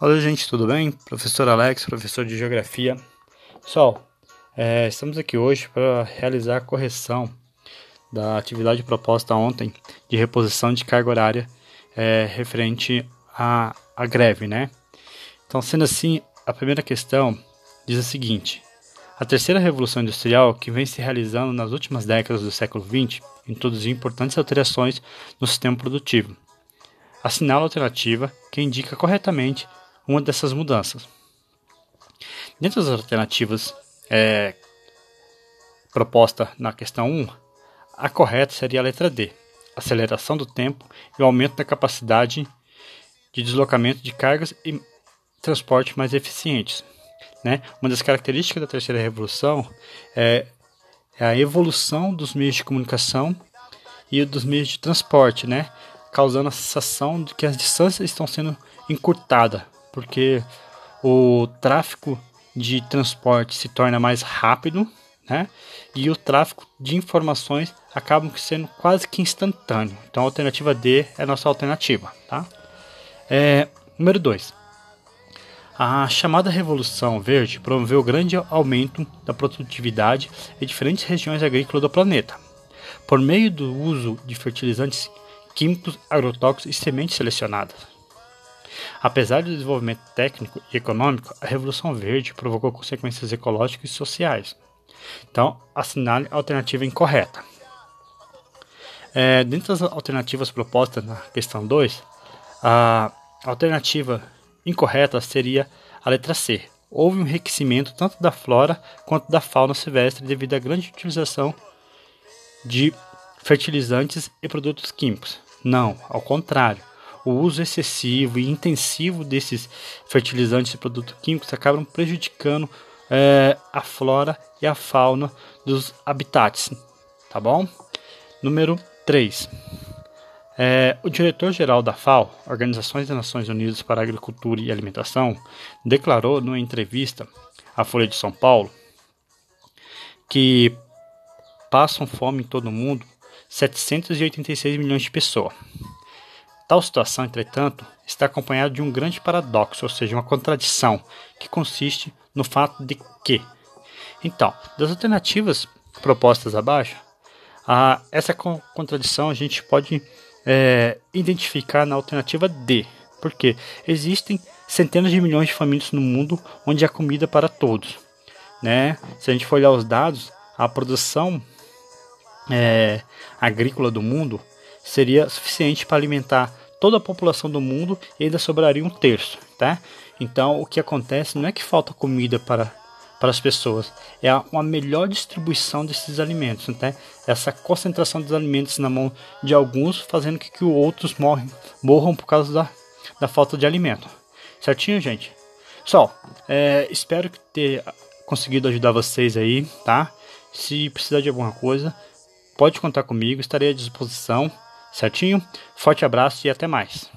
Olá, gente, tudo bem? Professor Alex, professor de Geografia. Pessoal, é, estamos aqui hoje para realizar a correção da atividade proposta ontem de reposição de carga horária é, referente à, à greve, né? Então, sendo assim, a primeira questão diz a seguinte: a terceira revolução industrial, que vem se realizando nas últimas décadas do século XX, introduziu importantes alterações no sistema produtivo. Assinala a alternativa que indica corretamente uma dessas mudanças. Dentre as alternativas é, proposta na questão 1, a correta seria a letra D, aceleração do tempo e o aumento da capacidade de deslocamento de cargas e transporte mais eficientes. Né? Uma das características da terceira revolução é, é a evolução dos meios de comunicação e dos meios de transporte, né? causando a sensação de que as distâncias estão sendo encurtadas porque o tráfego de transporte se torna mais rápido, né? E o tráfego de informações acaba sendo quase que instantâneo. Então a alternativa D é a nossa alternativa, tá? É, número 2. A chamada Revolução Verde promoveu grande aumento da produtividade em diferentes regiões agrícolas do planeta, por meio do uso de fertilizantes químicos, agrotóxicos e sementes selecionadas. Apesar do desenvolvimento técnico e econômico, a Revolução Verde provocou consequências ecológicas e sociais. Então, assinale a alternativa incorreta. É, dentre as alternativas propostas na questão 2, a alternativa incorreta seria a letra C. Houve um enriquecimento tanto da flora quanto da fauna silvestre devido à grande utilização de fertilizantes e produtos químicos. Não, ao contrário o uso excessivo e intensivo desses fertilizantes e produtos químicos acabam prejudicando é, a flora e a fauna dos habitats, tá bom? Número 3. É, o diretor-geral da FAO, Organizações das Nações Unidas para Agricultura e Alimentação, declarou numa entrevista à Folha de São Paulo que passam fome em todo o mundo 786 milhões de pessoas. Tal situação, entretanto, está acompanhada de um grande paradoxo, ou seja, uma contradição, que consiste no fato de que, então, das alternativas propostas abaixo, a, essa contradição a gente pode é, identificar na alternativa D, porque existem centenas de milhões de famílias no mundo onde há comida para todos. Né? Se a gente for olhar os dados, a produção é, agrícola do mundo seria suficiente para alimentar toda a população do mundo e ainda sobraria um terço, tá? Então, o que acontece não é que falta comida para, para as pessoas, é uma melhor distribuição desses alimentos, tá? Essa concentração dos alimentos na mão de alguns, fazendo que, que outros morrem, morram por causa da, da falta de alimento. Certinho, gente? Pessoal, é, espero ter conseguido ajudar vocês aí, tá? Se precisar de alguma coisa, pode contar comigo, estarei à disposição. Certinho? Forte abraço e até mais.